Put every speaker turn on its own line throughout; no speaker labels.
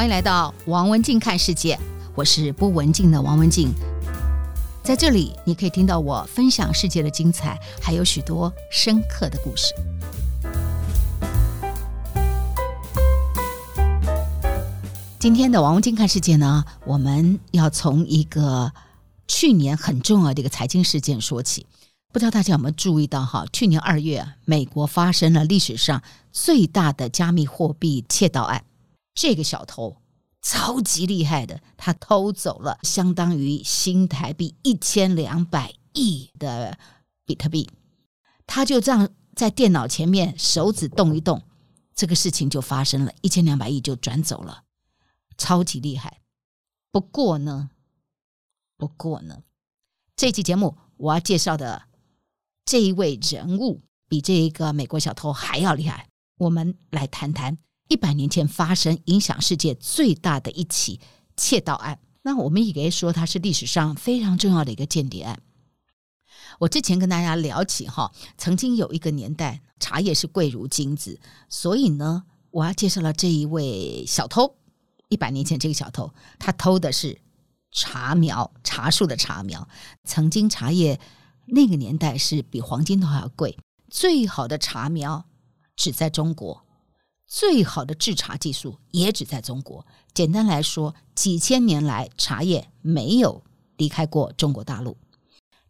欢迎来到王文静看世界，我是不文静的王文静，在这里你可以听到我分享世界的精彩，还有许多深刻的故事。今天的王文静看世界呢，我们要从一个去年很重要的一个财经事件说起。不知道大家有没有注意到哈？去年二月，美国发生了历史上最大的加密货币窃盗案。这个小偷超级厉害的，他偷走了相当于新台币一千两百亿的比特币。他就这样在电脑前面手指动一动，这个事情就发生了，一千两百亿就转走了，超级厉害。不过呢，不过呢，这期节目我要介绍的这一位人物比这一个美国小偷还要厉害。我们来谈谈。一百年前发生影响世界最大的一起窃盗案，那我们也可以说它是历史上非常重要的一个间谍案。我之前跟大家聊起哈，曾经有一个年代茶叶是贵如金子，所以呢，我要介绍了这一位小偷。一百年前这个小偷，他偷的是茶苗，茶树的茶苗。曾经茶叶那个年代是比黄金都还要贵，最好的茶苗只在中国。最好的制茶技术也只在中国。简单来说，几千年来茶叶没有离开过中国大陆。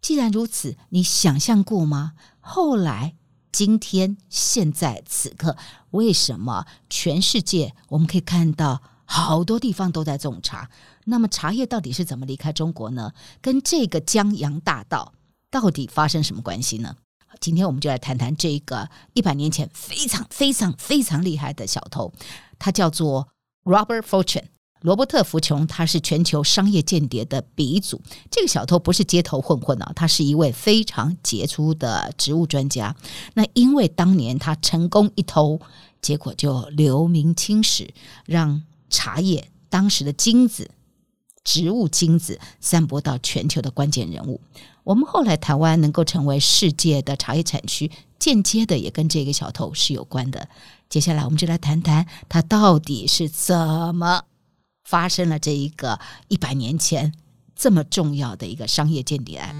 既然如此，你想象过吗？后来、今天、现在、此刻，为什么全世界我们可以看到好多地方都在种茶？那么茶叶到底是怎么离开中国呢？跟这个江洋大盗到底发生什么关系呢？今天我们就来谈谈这个一百年前非常非常非常厉害的小偷，他叫做 Robert Fortune，罗伯特·福琼，他是全球商业间谍的鼻祖。这个小偷不是街头混混啊，他是一位非常杰出的植物专家。那因为当年他成功一偷，结果就留名青史，让茶叶当时的金子。植物精子散播到全球的关键人物，我们后来台湾能够成为世界的茶叶产区，间接的也跟这个小偷是有关的。接下来我们就来谈谈他到底是怎么发生了这一个一百年前这么重要的一个商业间谍案。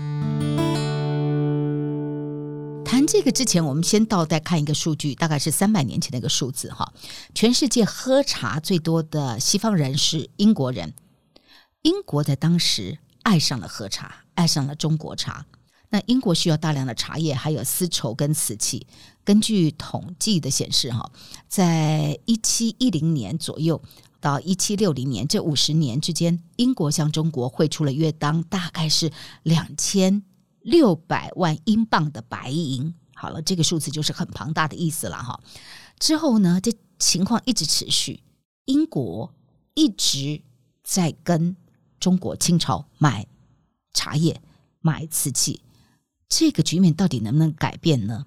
谈这个之前，我们先倒带看一个数据，大概是三百年前的一个数字哈。全世界喝茶最多的西方人是英国人。英国在当时爱上了喝茶，爱上了中国茶。那英国需要大量的茶叶，还有丝绸跟瓷器。根据统计的显示，哈，在一七一零年左右到一七六零年这五十年之间，英国向中国汇出了约当大概是两千六百万英镑的白银。好了，这个数字就是很庞大的意思了，哈。之后呢，这情况一直持续，英国一直在跟。中国清朝买茶叶、买瓷器，这个局面到底能不能改变呢？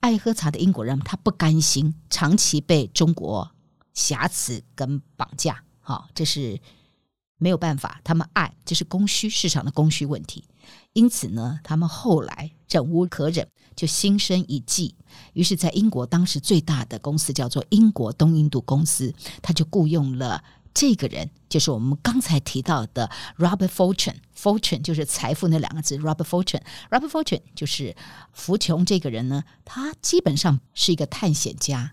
爱喝茶的英国人他不甘心长期被中国挟持跟绑架，好，这是没有办法。他们爱这是供需市场的供需问题，因此呢，他们后来忍无可忍，就心生一计，于是，在英国当时最大的公司叫做英国东印度公司，他就雇佣了。这个人就是我们刚才提到的 Robert Fortune，Fortune 就是财富那两个字，Robert Fortune，Robert Fortune 就是福琼这个人呢，他基本上是一个探险家，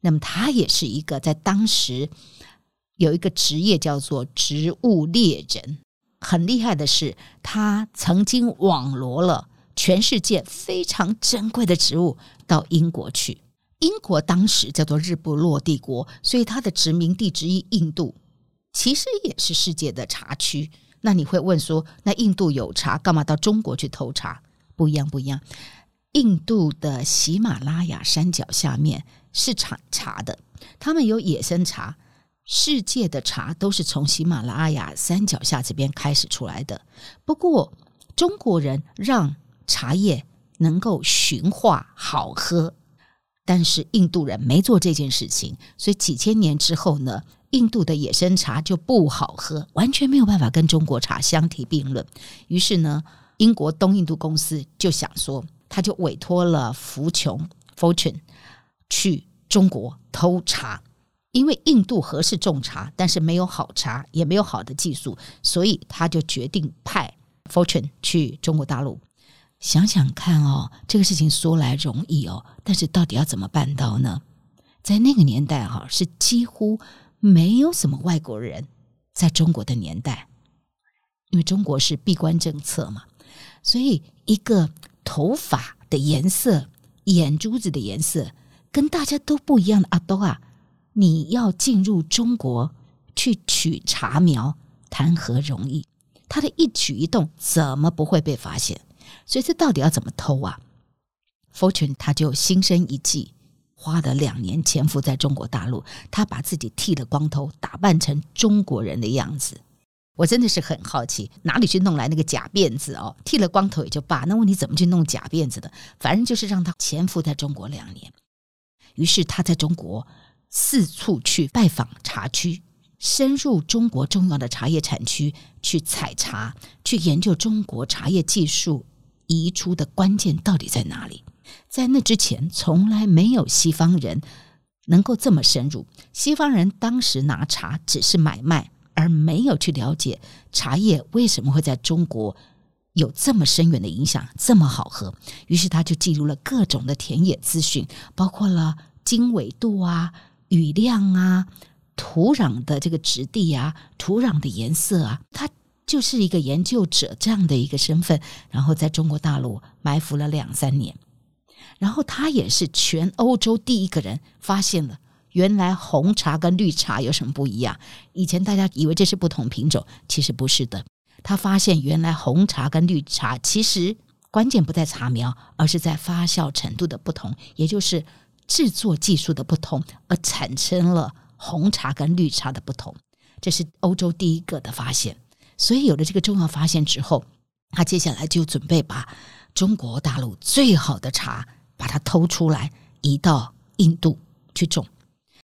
那么他也是一个在当时有一个职业叫做植物猎人，很厉害的是，他曾经网罗了全世界非常珍贵的植物到英国去。英国当时叫做日不落帝国，所以它的殖民地之一印度，其实也是世界的茶区。那你会问说，那印度有茶，干嘛到中国去偷茶？不一样，不一样。印度的喜马拉雅山脚下面是产茶的，他们有野生茶。世界的茶都是从喜马拉雅山脚下这边开始出来的。不过中国人让茶叶能够驯化好喝。但是印度人没做这件事情，所以几千年之后呢，印度的野生茶就不好喝，完全没有办法跟中国茶相提并论。于是呢，英国东印度公司就想说，他就委托了福琼 （Fortune） 去中国偷茶。因为印度合适种茶，但是没有好茶，也没有好的技术，所以他就决定派 Fortune 去中国大陆。想想看哦，这个事情说来容易哦，但是到底要怎么办到呢？在那个年代哈，是几乎没有什么外国人在中国的年代，因为中国是闭关政策嘛，所以一个头发的颜色、眼珠子的颜色跟大家都不一样的阿兜啊，你要进入中国去取茶苗，谈何容易？他的一举一动怎么不会被发现？所以这到底要怎么偷啊？Fortune 他就心生一计，花了两年潜伏在中国大陆，他把自己剃了光头，打扮成中国人的样子。我真的是很好奇，哪里去弄来那个假辫子哦？剃了光头也就罢，那问题怎么去弄假辫子的？反正就是让他潜伏在中国两年。于是他在中国四处去拜访茶区，深入中国重要的茶叶产区去采茶，去研究中国茶叶技术。移出的关键到底在哪里？在那之前，从来没有西方人能够这么深入。西方人当时拿茶只是买卖，而没有去了解茶叶为什么会在中国有这么深远的影响，这么好喝。于是他就记录了各种的田野资讯，包括了经纬度啊、雨量啊、土壤的这个质地啊、土壤的颜色啊，他。就是一个研究者这样的一个身份，然后在中国大陆埋伏了两三年，然后他也是全欧洲第一个人发现了原来红茶跟绿茶有什么不一样。以前大家以为这是不同品种，其实不是的。他发现原来红茶跟绿茶其实关键不在茶苗，而是在发酵程度的不同，也就是制作技术的不同，而产生了红茶跟绿茶的不同。这是欧洲第一个的发现。所以有了这个重要发现之后，他接下来就准备把中国大陆最好的茶把它偷出来，移到印度去种。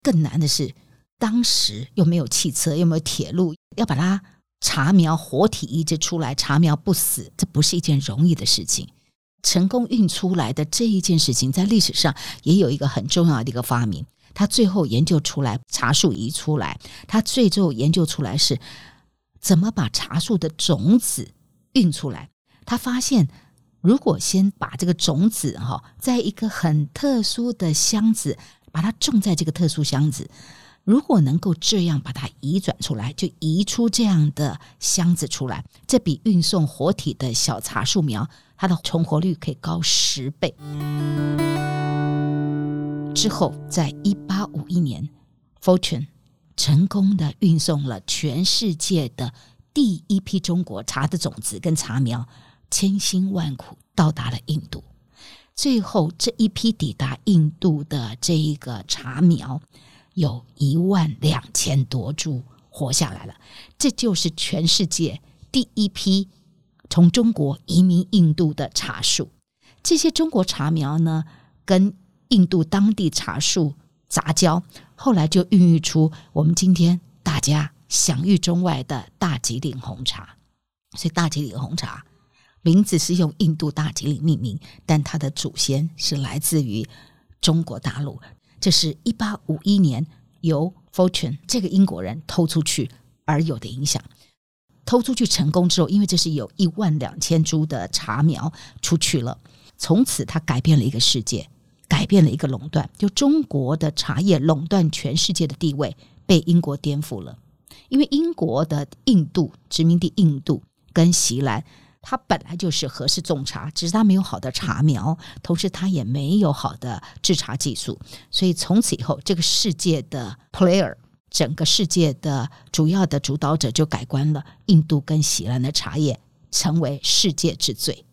更难的是，当时又没有汽车，又没有铁路，要把它茶苗活体移植出来，茶苗不死，这不是一件容易的事情。成功运出来的这一件事情，在历史上也有一个很重要的一个发明。他最后研究出来，茶树移出来，他最后研究出来是。怎么把茶树的种子运出来？他发现，如果先把这个种子哈，在一个很特殊的箱子，把它种在这个特殊箱子，如果能够这样把它移转出来，就移出这样的箱子出来，这比运送活体的小茶树苗，它的存活率可以高十倍。之后，在一八五一年，Fortune。成功的运送了全世界的第一批中国茶的种子跟茶苗，千辛万苦到达了印度。最后这一批抵达印度的这一个茶苗，有一万两千多株活下来了。这就是全世界第一批从中国移民印度的茶树。这些中国茶苗呢，跟印度当地茶树杂交。后来就孕育出我们今天大家享誉中外的大吉岭红茶，所以大吉岭红茶名字是用印度大吉岭命名，但它的祖先是来自于中国大陆。这是一八五一年由 Fortune 这个英国人偷出去而有的影响。偷出去成功之后，因为这是有一万两千株的茶苗出去了，从此它改变了一个世界。改变了一个垄断，就中国的茶叶垄断全世界的地位被英国颠覆了。因为英国的印度殖民地印度跟锡兰，它本来就是合适种茶，只是它没有好的茶苗，同时它也没有好的制茶技术，所以从此以后，这个世界的 player，整个世界的主要的主导者就改观了。印度跟锡兰的茶叶成为世界之最。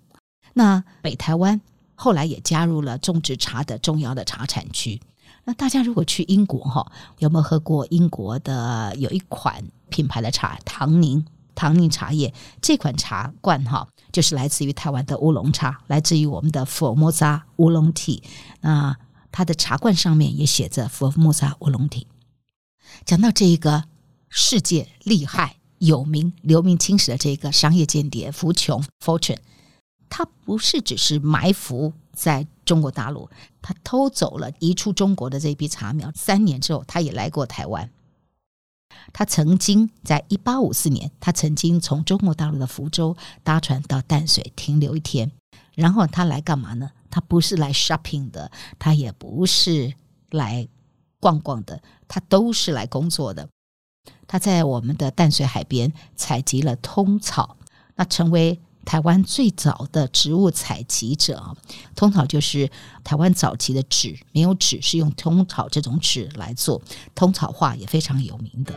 那北台湾。后来也加入了种植茶的重要的茶产区。那大家如果去英国哈，有没有喝过英国的有一款品牌的茶唐宁？唐宁茶叶这款茶罐哈，就是来自于台湾的乌龙茶，来自于我们的佛莫萨乌龙体。那它的茶罐上面也写着佛莫萨乌龙体。讲到这一个世界厉害、有名、留名青史的这个商业间谍福琼 Fortune。他不是只是埋伏在中国大陆，他偷走了移出中国的这批茶苗。三年之后，他也来过台湾。他曾经在一八五四年，他曾经从中国大陆的福州搭船到淡水停留一天，然后他来干嘛呢？他不是来 shopping 的，他也不是来逛逛的，他都是来工作的。他在我们的淡水海边采集了通草，那成为台湾最早的植物采集者。通草就是台湾早期的纸，没有纸是用通草这种纸来做，通草画也非常有名的。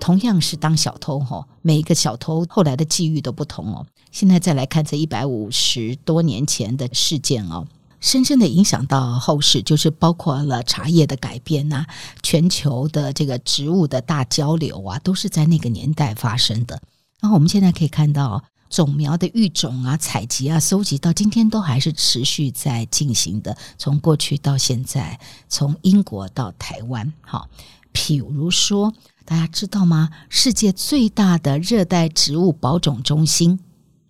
同样是当小偷哈，每一个小偷后来的际遇都不同哦。现在再来看这一百五十多年前的事件哦。深深的影响到后世，就是包括了茶叶的改变呐、全球的这个植物的大交流啊，都是在那个年代发生的。然后我们现在可以看到，种苗的育种啊、采集啊、收集到今天都还是持续在进行的。从过去到现在，从英国到台湾，好，譬如说，大家知道吗？世界最大的热带植物保种中心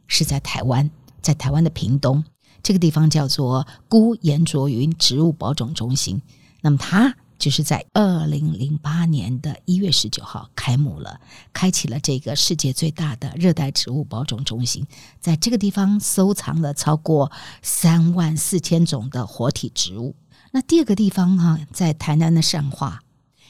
是在台湾，在台湾的屏东。这个地方叫做孤岩卓云植物保种中心，那么它就是在二零零八年的一月十九号开幕了，开启了这个世界最大的热带植物保种中心，在这个地方收藏了超过三万四千种的活体植物。那第二个地方哈、在台南的善化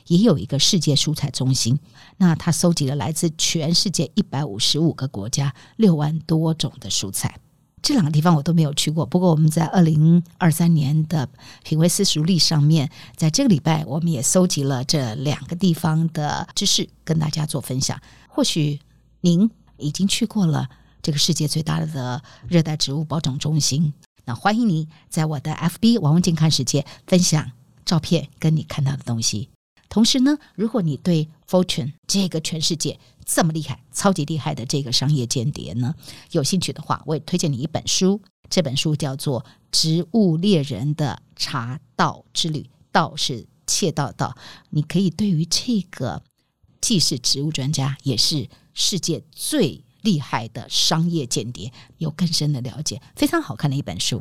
也有一个世界蔬菜中心，那它收集了来自全世界一百五十五个国家六万多种的蔬菜。这两个地方我都没有去过，不过我们在二零二三年的品味私塾历上面，在这个礼拜我们也搜集了这两个地方的知识，跟大家做分享。或许您已经去过了这个世界最大的热带植物保种中心，那欢迎你在我的 FB 王文静看世界分享照片跟你看到的东西。同时呢，如果你对 Fortune 这个全世界这么厉害、超级厉害的这个商业间谍呢，有兴趣的话，我也推荐你一本书。这本书叫做《植物猎人的茶道之旅》，道是窃盗道。你可以对于这个既是植物专家，也是世界最厉害的商业间谍，有更深的了解。非常好看的一本书。